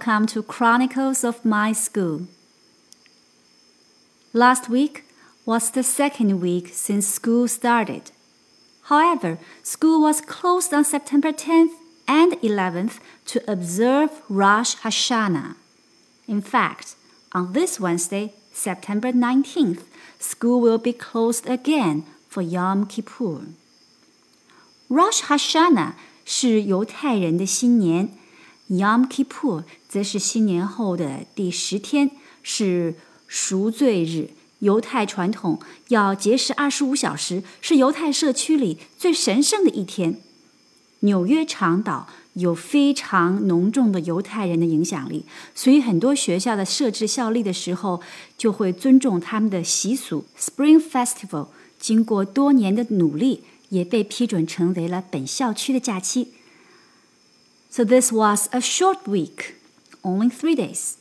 welcome to Chronicles of My School. Last week was the second week since school started. However, school was closed on September 10th and 11th to observe Rosh Hashanah. In fact, on this Wednesday, September 19th, school will be closed again for Yom Kippur. Rosh Hashanah 是犹太人的新年 ，Yom Kippur 则是新年后的第十天，是赎罪日。犹太传统要节食二十五小时，是犹太社区里最神圣的一天。纽约长岛有非常浓重的犹太人的影响力，所以很多学校的设置校历的时候就会尊重他们的习俗。Spring Festival 经过多年的努力，也被批准成为了本校区的假期。So this was a short week, only three days.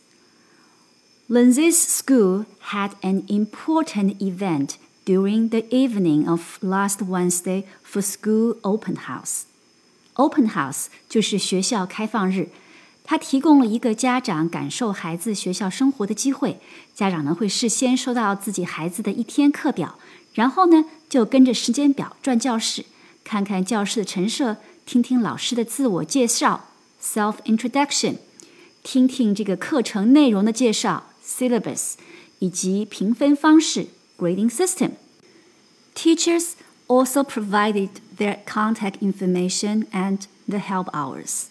Lindsay's school had an important event during the evening of last Wednesday for school open house. Open house 就是学校开放日，它提供了一个家长感受孩子学校生活的机会。家长呢会事先收到自己孩子的一天课表，然后呢就跟着时间表转教室，看看教室的陈设， 听听老师的自我介绍 （self introduction），听听这个课程内容的介绍。syllabus 以及评分方式 grading system. Teachers also provided their contact information and the help hours.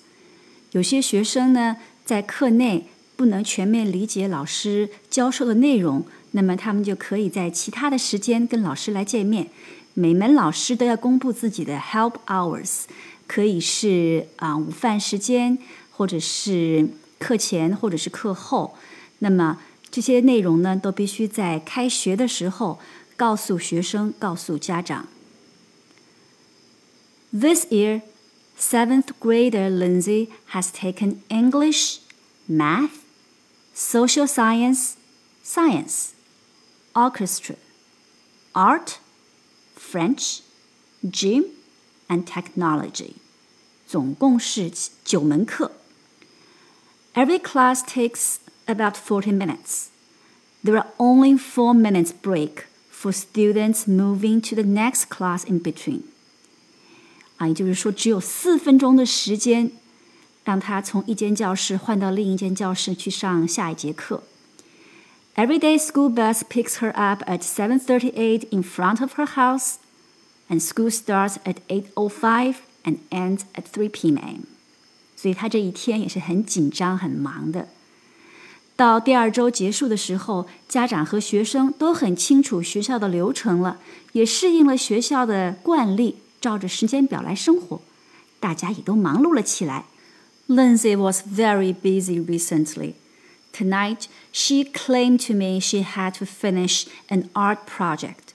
有些学生呢，在课内不能全面理解老师教授的内容，那么他们就可以在其他的时间跟老师来见面。每门老师都要公布自己的 help hours， 可以是啊午饭时间，或者是课前，或者是课后。那么这些内容呢，都必须在开学的时候告诉学生、告诉家长。This year, seventh grader Lindsay has taken English, math, social science, science, orchestra, art, French, gym, and technology. 总共是九门课。Every class takes about 40 minutes. There are only 4 minutes break for students moving to the next class in between. 啊，也就是说，只有四分钟的时间，让他从一间教室换到另一间教室去上下一节课。Everyday school bus picks her up at 7:38 in front of her house, and school starts at 8:05 and ends at 3 p.m. 所以她这一天也是很紧张、很忙的。到第二周结束的时候，家长和学生都很清楚学校的流程了，也适应了学校的惯例，照着时间表来生活。大家也都忙碌了起来。Lindsay was very busy recently. Tonight, she claimed to me she had to finish an art project.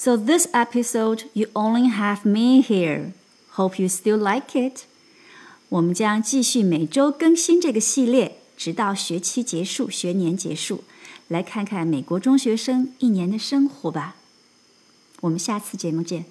So this episode, you only have me here. Hope you still like it. 我们将继续每周更新这个系列。直到学期结束、学年结束，来看看美国中学生一年的生活吧。我们下次节目见。